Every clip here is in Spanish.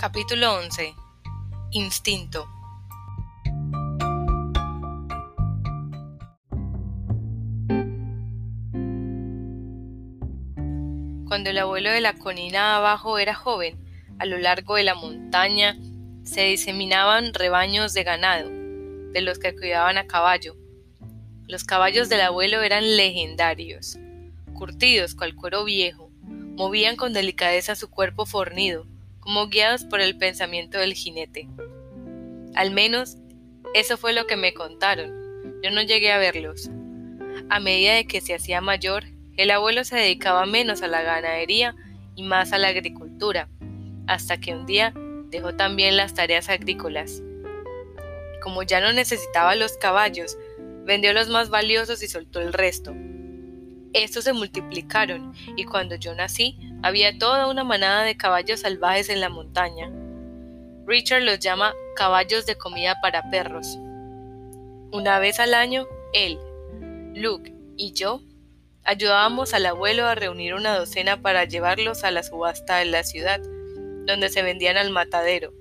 Capítulo 11 Instinto. Cuando el abuelo de la colina abajo era joven, a lo largo de la montaña se diseminaban rebaños de ganado, de los que cuidaban a caballo. Los caballos del abuelo eran legendarios, curtidos cual cuero viejo, movían con delicadeza su cuerpo fornido, como guiados por el pensamiento del jinete. Al menos eso fue lo que me contaron. Yo no llegué a verlos. A medida de que se hacía mayor, el abuelo se dedicaba menos a la ganadería y más a la agricultura, hasta que un día dejó también las tareas agrícolas. Como ya no necesitaba los caballos, vendió los más valiosos y soltó el resto. Estos se multiplicaron y cuando yo nací había toda una manada de caballos salvajes en la montaña. Richard los llama caballos de comida para perros. Una vez al año, él, Luke y yo Ayudábamos al abuelo a reunir una docena para llevarlos a la subasta de la ciudad, donde se vendían al matadero.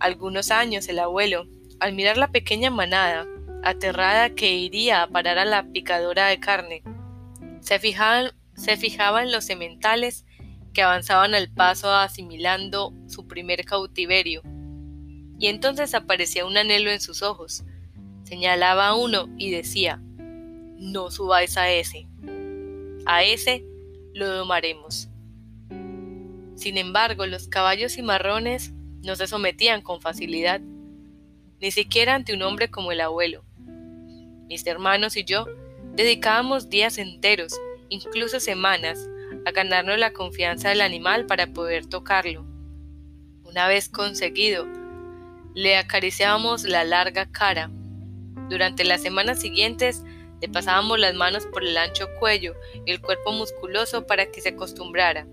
Algunos años el abuelo, al mirar la pequeña manada, aterrada que iría a parar a la picadora de carne, se, se fijaba en los sementales que avanzaban al paso asimilando su primer cautiverio. Y entonces aparecía un anhelo en sus ojos. Señalaba a uno y decía, no subáis a ese. A ese lo domaremos. Sin embargo, los caballos y marrones no se sometían con facilidad, ni siquiera ante un hombre como el abuelo. Mis hermanos y yo dedicábamos días enteros, incluso semanas, a ganarnos la confianza del animal para poder tocarlo. Una vez conseguido, le acariciábamos la larga cara. Durante las semanas siguientes le pasábamos las manos por el ancho cuello y el cuerpo musculoso para que se acostumbrara.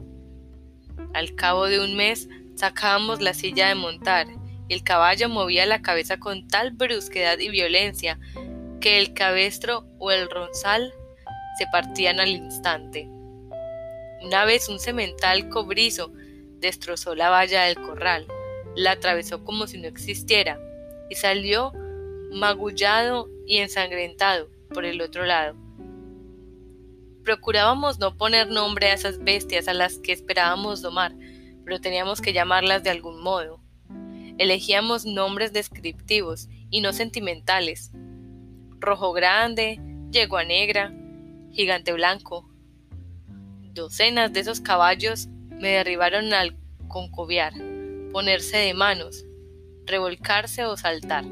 Al cabo de un mes sacábamos la silla de montar y el caballo movía la cabeza con tal brusquedad y violencia que el cabestro o el ronzal se partían al instante. Una vez un semental cobrizo destrozó la valla del corral, la atravesó como si no existiera y salió magullado y ensangrentado por el otro lado. Procurábamos no poner nombre a esas bestias a las que esperábamos domar, pero teníamos que llamarlas de algún modo. Elegíamos nombres descriptivos y no sentimentales. Rojo grande, yegua negra, gigante blanco. Docenas de esos caballos me derribaron al concoviar, ponerse de manos, revolcarse o saltar.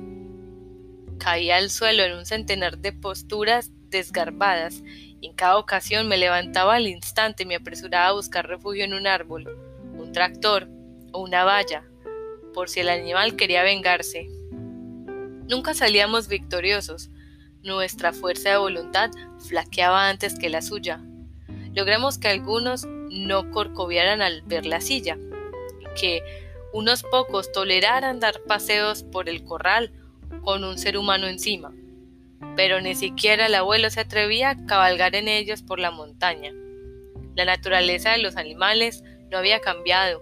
Caía al suelo en un centenar de posturas desgarbadas y en cada ocasión me levantaba al instante y me apresuraba a buscar refugio en un árbol, un tractor o una valla, por si el animal quería vengarse. Nunca salíamos victoriosos. Nuestra fuerza de voluntad flaqueaba antes que la suya. Logramos que algunos no corcoviaran al ver la silla, que unos pocos toleraran dar paseos por el corral con un ser humano encima, pero ni siquiera el abuelo se atrevía a cabalgar en ellos por la montaña. La naturaleza de los animales no había cambiado,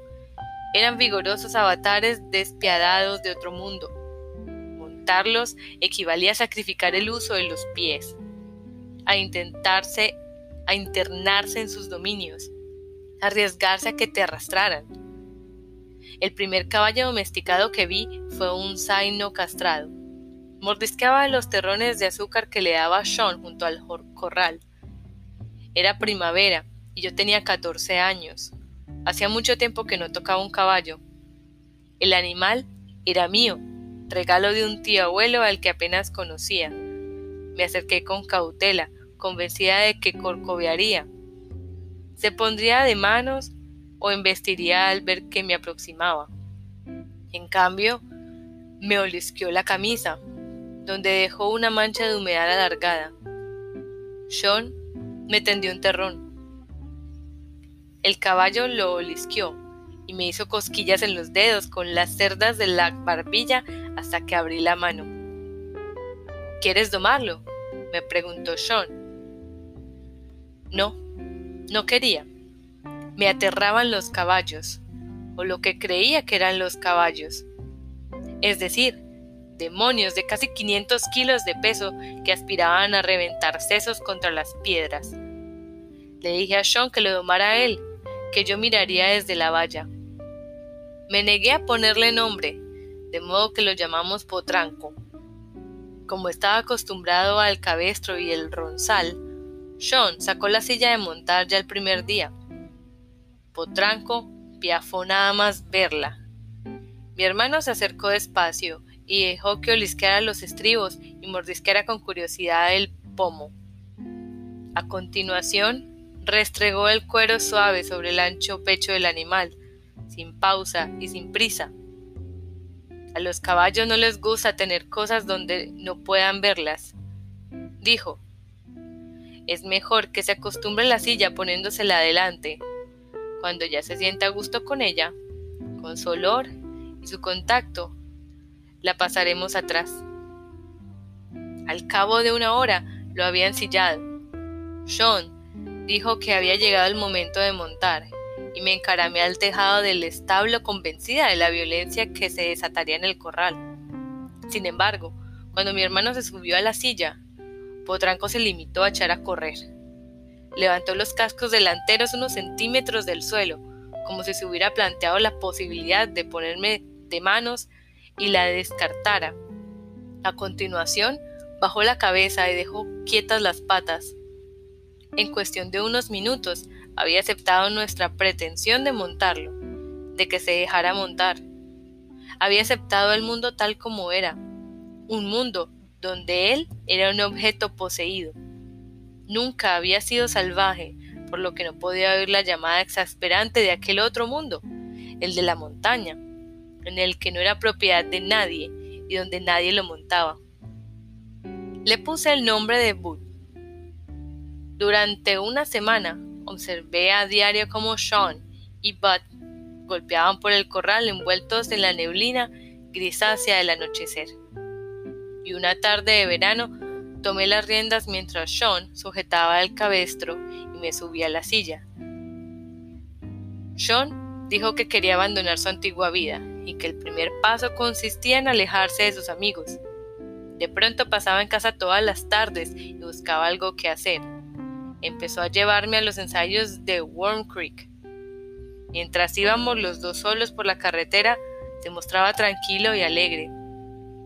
eran vigorosos avatares despiadados de otro mundo. Equivalía a sacrificar el uso de los pies, a intentarse, a internarse en sus dominios, a arriesgarse a que te arrastraran. El primer caballo domesticado que vi fue un zaino castrado. Mordisqueaba los terrones de azúcar que le daba Sean junto al corral. Era primavera y yo tenía 14 años. Hacía mucho tiempo que no tocaba un caballo. El animal era mío, regalo de un tío abuelo al que apenas conocía. Me acerqué con cautela, convencida de que corcovearía. Se pondría de manos o embestiría al ver que me aproximaba. En cambio, me olisqueó la camisa, donde dejó una mancha de humedad alargada. Sean me tendió un terrón. El caballo lo olisqueó y me hizo cosquillas en los dedos con las cerdas de la barbilla hasta que abrí la mano. ¿Quieres domarlo? me preguntó Sean. No, no quería. Me aterraban los caballos. o lo que creía que eran los caballos. Es decir, demonios de casi 500 kilos de peso que aspiraban a reventar sesos contra las piedras. Le dije a Sean que lo domara él, que yo miraría desde la valla. Me negué a ponerle nombre, de modo que lo llamamos Potranco. Como estaba acostumbrado al cabestro y el ronzal, Sean sacó la silla de montar ya el primer día. Potranco piafó nada más verla. Mi hermano se acercó despacio y dejó que olisqueara los estribos y mordisqueara con curiosidad el pomo. A continuación, restregó el cuero suave sobre el ancho pecho del animal, sin pausa y sin prisa. A los caballos no les gusta tener cosas donde no puedan verlas, dijo. Es mejor que se acostumbre a la silla poniéndosela adelante. Cuando ya se sienta a gusto con ella, con su olor y su contacto, la pasaremos atrás. Al cabo de una hora lo había ensillado. Sean dijo que había llegado el momento de montar y me encaramé al tejado del establo convencida de la violencia que se desataría en el corral. Sin embargo, cuando mi hermano se subió a la silla, Potranco se limitó a echar a correr. Levantó los cascos delanteros unos centímetros del suelo, como si se hubiera planteado la posibilidad de ponerme de manos y la descartara. A continuación, bajó la cabeza y dejó quietas las patas. En cuestión de unos minutos, había aceptado nuestra pretensión de montarlo, de que se dejara montar. Había aceptado el mundo tal como era, un mundo donde él era un objeto poseído. Nunca había sido salvaje, por lo que no podía oír la llamada exasperante de aquel otro mundo, el de la montaña, en el que no era propiedad de nadie y donde nadie lo montaba. Le puse el nombre de Bud. Durante una semana observé a diario cómo Sean y Bud golpeaban por el corral envueltos en la neblina grisácea del anochecer y una tarde de verano tomé las riendas mientras Sean sujetaba el cabestro y me subí a la silla. Sean dijo que quería abandonar su antigua vida y que el primer paso consistía en alejarse de sus amigos. De pronto pasaba en casa todas las tardes y buscaba algo que hacer. Empezó a llevarme a los ensayos de Worm Creek. Mientras íbamos los dos solos por la carretera, se mostraba tranquilo y alegre,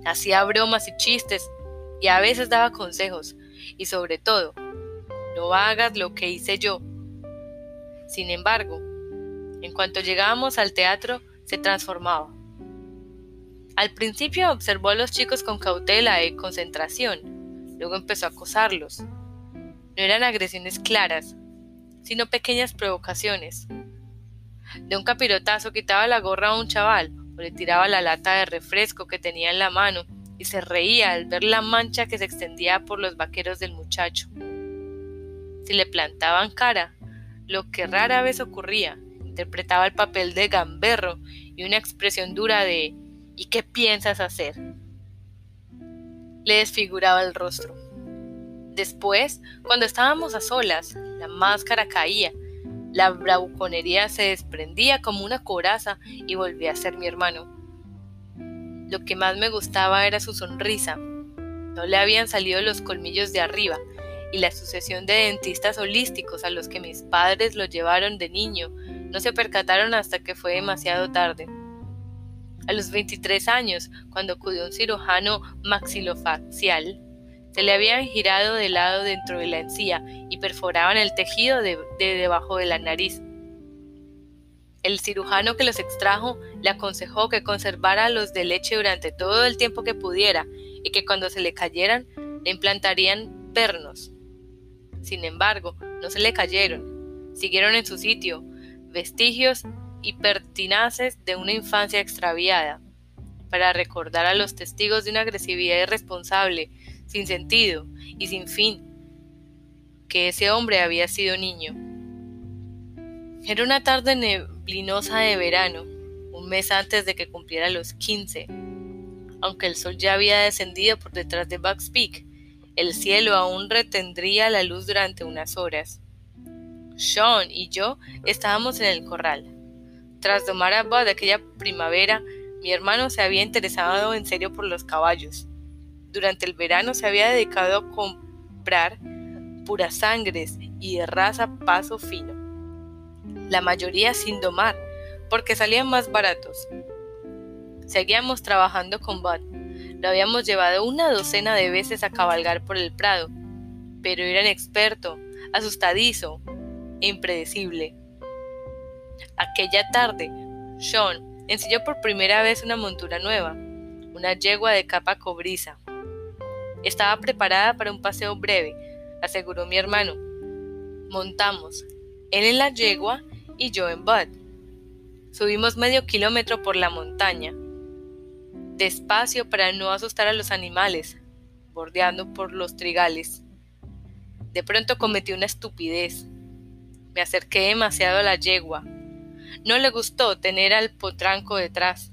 hacía bromas y chistes y a veces daba consejos y sobre todo, no hagas lo que hice yo. Sin embargo, en cuanto llegábamos al teatro, se transformaba. Al principio observó a los chicos con cautela y concentración, luego empezó a acosarlos. No eran agresiones claras, sino pequeñas provocaciones. De un capirotazo quitaba la gorra a un chaval le tiraba la lata de refresco que tenía en la mano y se reía al ver la mancha que se extendía por los vaqueros del muchacho. Si le plantaban cara, lo que rara vez ocurría, interpretaba el papel de gamberro y una expresión dura de ¿y qué piensas hacer? Le desfiguraba el rostro. Después, cuando estábamos a solas, la máscara caía la bravuconería se desprendía como una coraza y volvía a ser mi hermano. Lo que más me gustaba era su sonrisa. No le habían salido los colmillos de arriba, y la sucesión de dentistas holísticos a los que mis padres lo llevaron de niño no se percataron hasta que fue demasiado tarde. A los 23 años, cuando acudió un cirujano maxilofacial, se le habían girado de lado dentro de la encía y perforaban el tejido de, debajo de la nariz. El cirujano que los extrajo le aconsejó que conservara los de leche durante todo el tiempo que pudiera y que cuando se le cayeran le implantarían pernos. Sin embargo, no se le cayeron, siguieron en su sitio, vestigios y pertinaces de una infancia extraviada, para recordar a los testigos de una agresividad irresponsable sin sentido y sin fin, que ese hombre había sido niño. Era una tarde neblinosa de verano, un mes antes de que cumpliera los 15. Aunque el sol ya había descendido por detrás de Bugs Peak, el cielo aún retendría la luz durante unas horas. Sean y yo estábamos en el corral. Tras domar a Bud aquella primavera, mi hermano se había interesado en serio por los caballos. Durante el verano se había dedicado a comprar puras sangres y de raza paso fino. La mayoría sin domar, porque salían más baratos. Seguíamos trabajando con Bud. Lo habíamos llevado una docena de veces a cabalgar por el prado, pero era inexperto, asustadizo e impredecible. Aquella tarde, Sean ensilló por primera vez una montura nueva, una yegua de capa cobriza. Estaba preparada para un paseo breve, aseguró mi hermano. Montamos, él en la yegua y yo en Bud. Subimos medio kilómetro por la montaña, despacio para no asustar a los animales, bordeando por los trigales. De pronto cometí una estupidez. Me acerqué demasiado a la yegua. No le gustó tener al potranco detrás.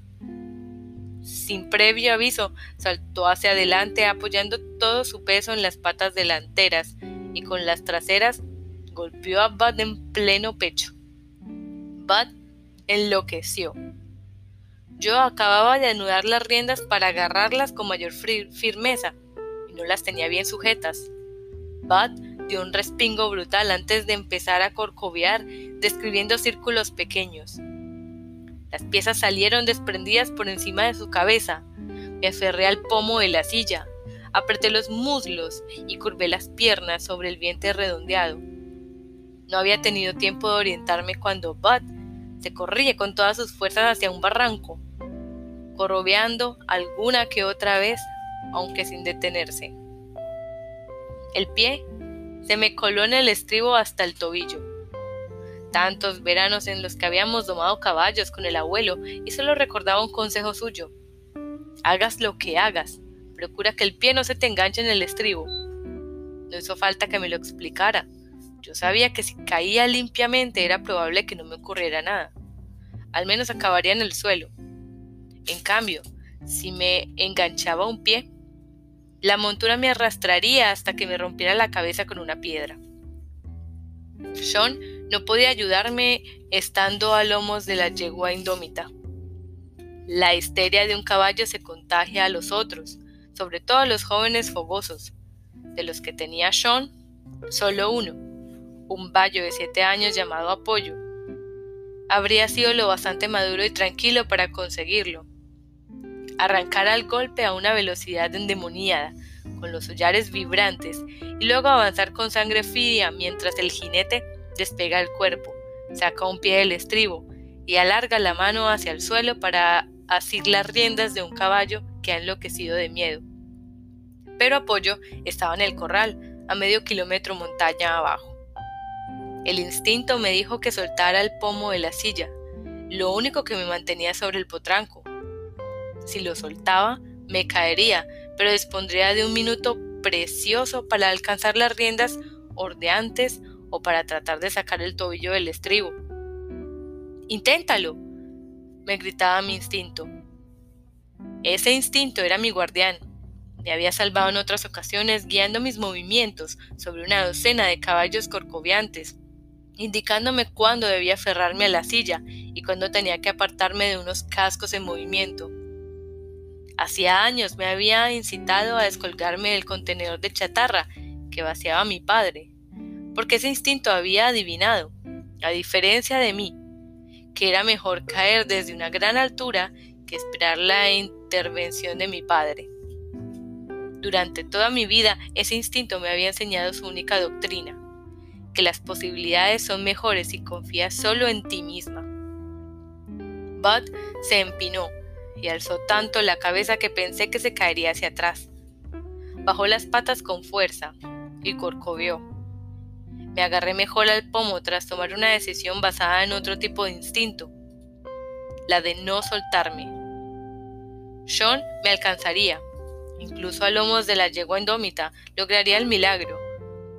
Sin previo aviso, saltó hacia adelante apoyando todo su peso en las patas delanteras y con las traseras golpeó a Bud en pleno pecho. Bud enloqueció. Yo acababa de anudar las riendas para agarrarlas con mayor firmeza y no las tenía bien sujetas. Bud dio un respingo brutal antes de empezar a corcovear, describiendo círculos pequeños. Las piezas salieron desprendidas por encima de su cabeza. Me aferré al pomo de la silla, apreté los muslos y curvé las piernas sobre el vientre redondeado. No había tenido tiempo de orientarme cuando Bud se corría con todas sus fuerzas hacia un barranco, corrobeando alguna que otra vez, aunque sin detenerse. El pie se me coló en el estribo hasta el tobillo. Tantos veranos en los que habíamos domado caballos con el abuelo y solo recordaba un consejo suyo. Hagas lo que hagas, procura que el pie no se te enganche en el estribo. No hizo falta que me lo explicara. Yo sabía que si caía limpiamente era probable que no me ocurriera nada. Al menos acabaría en el suelo. En cambio, si me enganchaba un pie, la montura me arrastraría hasta que me rompiera la cabeza con una piedra. Sean no podía ayudarme estando a lomos de la yegua indómita. La histeria de un caballo se contagia a los otros, sobre todo a los jóvenes fogosos. De los que tenía Sean, solo uno, un vallo de siete años llamado Apoyo. Habría sido lo bastante maduro y tranquilo para conseguirlo. Arrancar al golpe a una velocidad endemoniada, con los hollares vibrantes, y luego avanzar con sangre fría mientras el jinete despega el cuerpo, saca un pie del estribo y alarga la mano hacia el suelo para asir las riendas de un caballo que ha enloquecido de miedo. Pero Apoyo estaba en el corral, a medio kilómetro montaña abajo. El instinto me dijo que soltara el pomo de la silla, lo único que me mantenía sobre el potranco. Si lo soltaba, me caería, pero dispondría de un minuto precioso para alcanzar las riendas ordeantes o para tratar de sacar el tobillo del estribo. Inténtalo, me gritaba mi instinto. Ese instinto era mi guardián. Me había salvado en otras ocasiones guiando mis movimientos sobre una docena de caballos corcoviantes indicándome cuándo debía aferrarme a la silla y cuándo tenía que apartarme de unos cascos en movimiento. Hacía años me había incitado a descolgarme del contenedor de chatarra que vaciaba mi padre, porque ese instinto había adivinado, a diferencia de mí, que era mejor caer desde una gran altura que esperar la intervención de mi padre. Durante toda mi vida ese instinto me había enseñado su única doctrina, que las posibilidades son mejores si confías solo en ti misma. Bud se empinó y alzó tanto la cabeza que pensé que se caería hacia atrás. Bajó las patas con fuerza y corcovió. Me agarré mejor al pomo tras tomar una decisión basada en otro tipo de instinto, la de no soltarme. Sean me alcanzaría, incluso a lomos de la yegua indómita lograría el milagro.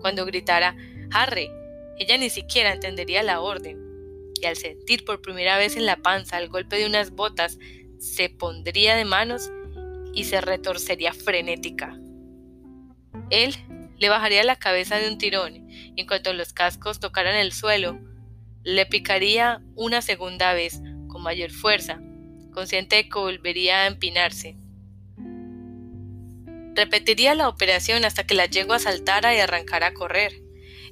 Cuando gritara Harry. Ella ni siquiera entendería la orden, y al sentir por primera vez en la panza el golpe de unas botas, se pondría de manos y se retorcería frenética. Él le bajaría la cabeza de un tirón y en cuanto los cascos tocaran el suelo, le picaría una segunda vez con mayor fuerza, consciente de que volvería a empinarse. Repetiría la operación hasta que la yegua saltara y arrancara a correr.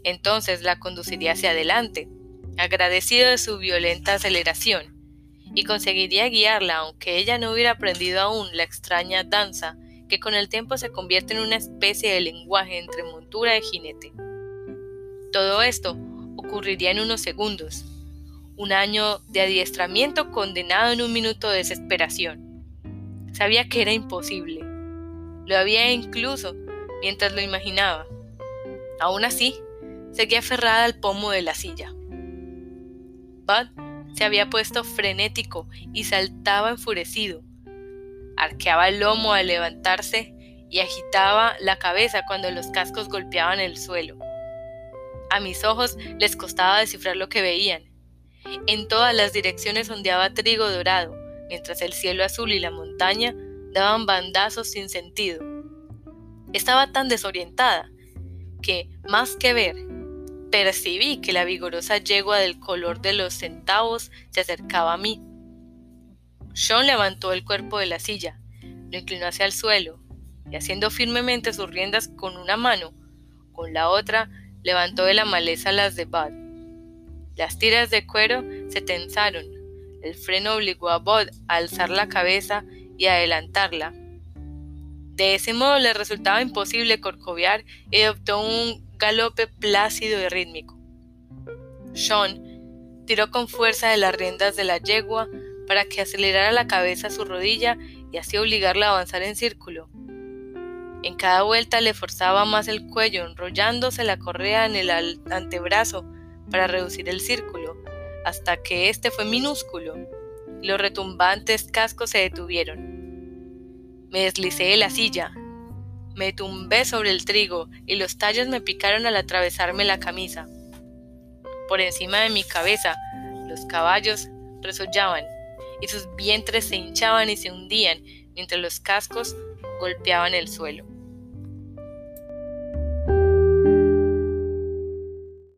Entonces la conduciría hacia adelante, agradecido de su violenta aceleración, y conseguiría guiarla aunque ella no hubiera aprendido aún la extraña danza que con el tiempo se convierte en una especie de lenguaje entre montura y jinete. Todo esto ocurriría en unos segundos, un año de adiestramiento condenado en un minuto de desesperación. Sabía que era imposible. Lo había incluso mientras lo imaginaba. Aún así, seguía aferrada al pomo de la silla. Bud se había puesto frenético y saltaba enfurecido. Arqueaba el lomo al levantarse y agitaba la cabeza cuando los cascos golpeaban el suelo. A mis ojos les costaba descifrar lo que veían. En todas las direcciones ondeaba trigo dorado, mientras el cielo azul y la montaña daban bandazos sin sentido. Estaba tan desorientada que, más que ver, percibí que la vigorosa yegua del color de los centavos se acercaba a mí. Sean levantó el cuerpo de la silla, lo inclinó hacia el suelo y haciendo firmemente sus riendas con una mano, con la otra levantó de la maleza las de Bud. Las tiras de cuero se tensaron. El freno obligó a Bud a alzar la cabeza y adelantarla. De ese modo le resultaba imposible corcoviar y adoptó un galope plácido y rítmico. Sean tiró con fuerza de las riendas de la yegua para que acelerara la cabeza su rodilla y así obligarla a avanzar en círculo. En cada vuelta le forzaba más el cuello, enrollándose la correa en el antebrazo para reducir el círculo, hasta que éste fue minúsculo. Los retumbantes cascos se detuvieron. Me deslicé de la silla, me tumbé sobre el trigo y los tallos me picaron al atravesarme la camisa. Por encima de mi cabeza, los caballos resollaban y sus vientres se hinchaban y se hundían mientras los cascos golpeaban el suelo.